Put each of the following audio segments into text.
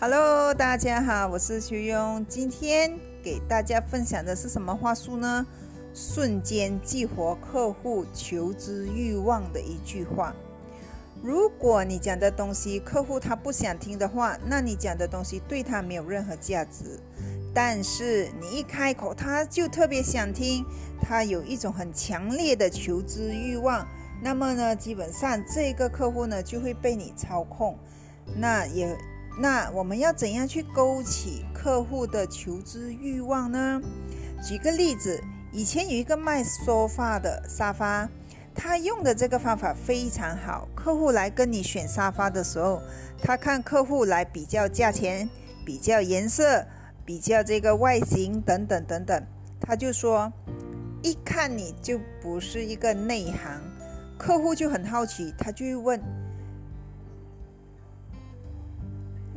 Hello，大家好，我是徐庸。今天给大家分享的是什么话术呢？瞬间激活客户求知欲望的一句话。如果你讲的东西客户他不想听的话，那你讲的东西对他没有任何价值。但是你一开口，他就特别想听，他有一种很强烈的求知欲望。那么呢，基本上这个客户呢就会被你操控。那也。那我们要怎样去勾起客户的求知欲望呢？举个例子，以前有一个卖沙发的沙发，他用的这个方法非常好。客户来跟你选沙发的时候，他看客户来比较价钱、比较颜色、比较这个外形等等等等，他就说，一看你就不是一个内行，客户就很好奇，他就会问。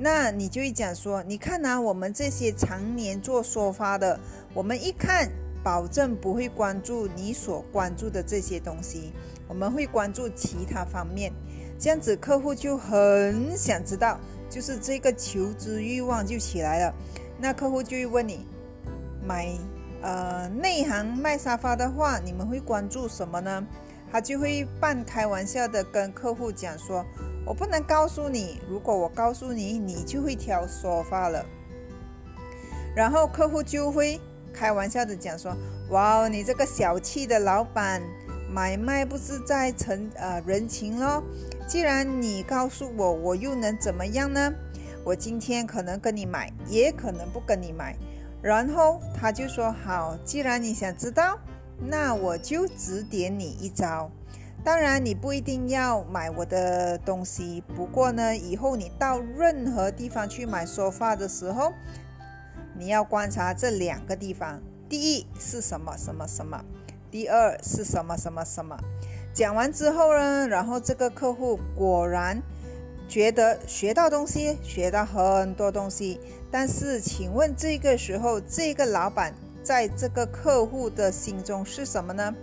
那你就会讲说，你看呐，我们这些常年做说发的，我们一看，保证不会关注你所关注的这些东西，我们会关注其他方面，这样子客户就很想知道，就是这个求知欲望就起来了。那客户就会问你，买呃内行卖沙发的话，你们会关注什么呢？他就会半开玩笑的跟客户讲说。我不能告诉你，如果我告诉你，你就会挑说法了。然后客户就会开玩笑的讲说：“哇哦，你这个小气的老板，买卖不是在成呃人情咯。既然你告诉我，我又能怎么样呢？我今天可能跟你买，也可能不跟你买。”然后他就说：“好，既然你想知道，那我就指点你一招。”当然，你不一定要买我的东西。不过呢，以后你到任何地方去买梳化的时候，你要观察这两个地方：第一是什么什么什么，第二是什么什么什么。讲完之后呢，然后这个客户果然觉得学到东西，学到很多东西。但是，请问这个时候，这个老板在这个客户的心中是什么呢？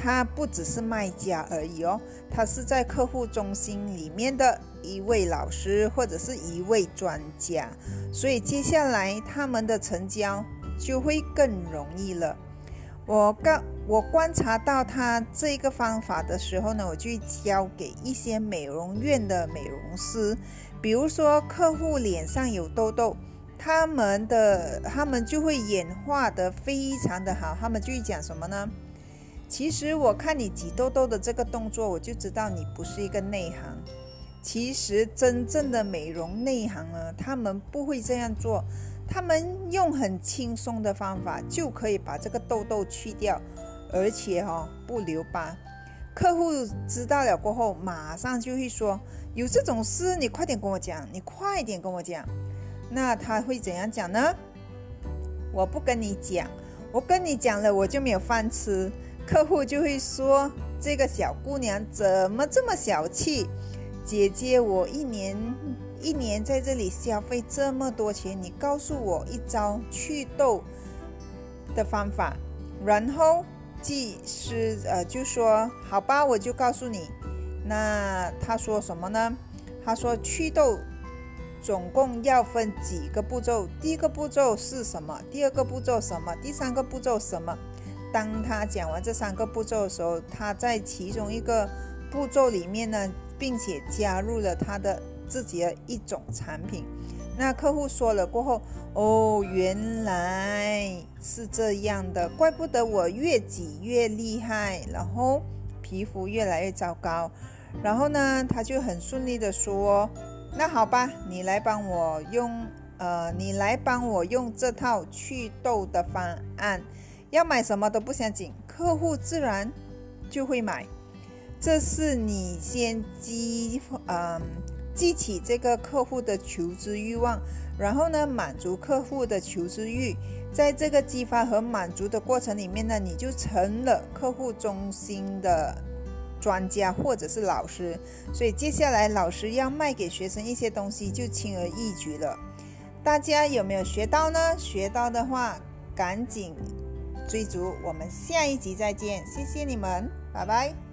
他不只是卖家而已哦，他是在客户中心里面的一位老师或者是一位专家，所以接下来他们的成交就会更容易了。我刚我观察到他这个方法的时候呢，我就交给一些美容院的美容师，比如说客户脸上有痘痘，他们的他们就会演化的非常的好，他们就会讲什么呢？其实我看你挤痘痘的这个动作，我就知道你不是一个内行。其实真正的美容内行呢，他们不会这样做，他们用很轻松的方法就可以把这个痘痘去掉，而且哈不留疤。客户知道了过后，马上就会说：“有这种事，你快点跟我讲，你快点跟我讲。”那他会怎样讲呢？我不跟你讲，我跟你讲了，我就没有饭吃。客户就会说：“这个小姑娘怎么这么小气？姐姐，我一年一年在这里消费这么多钱，你告诉我一招祛痘的方法。”然后技师呃就说：“好吧，我就告诉你。”那他说什么呢？他说祛痘总共要分几个步骤？第一个步骤是什么？第二个步骤什么？第三个步骤什么？当他讲完这三个步骤的时候，他在其中一个步骤里面呢，并且加入了他的自己的一种产品。那客户说了过后，哦，原来是这样的，怪不得我越挤越厉害，然后皮肤越来越糟糕。然后呢，他就很顺利的说：“那好吧，你来帮我用，呃，你来帮我用这套祛痘的方案。”要买什么都不想紧，客户自然就会买。这是你先激，嗯，激起这个客户的求知欲望，然后呢，满足客户的求知欲。在这个激发和满足的过程里面呢，你就成了客户中心的专家或者是老师。所以接下来老师要卖给学生一些东西就轻而易举了。大家有没有学到呢？学到的话，赶紧。追逐，我们下一集再见，谢谢你们，拜拜。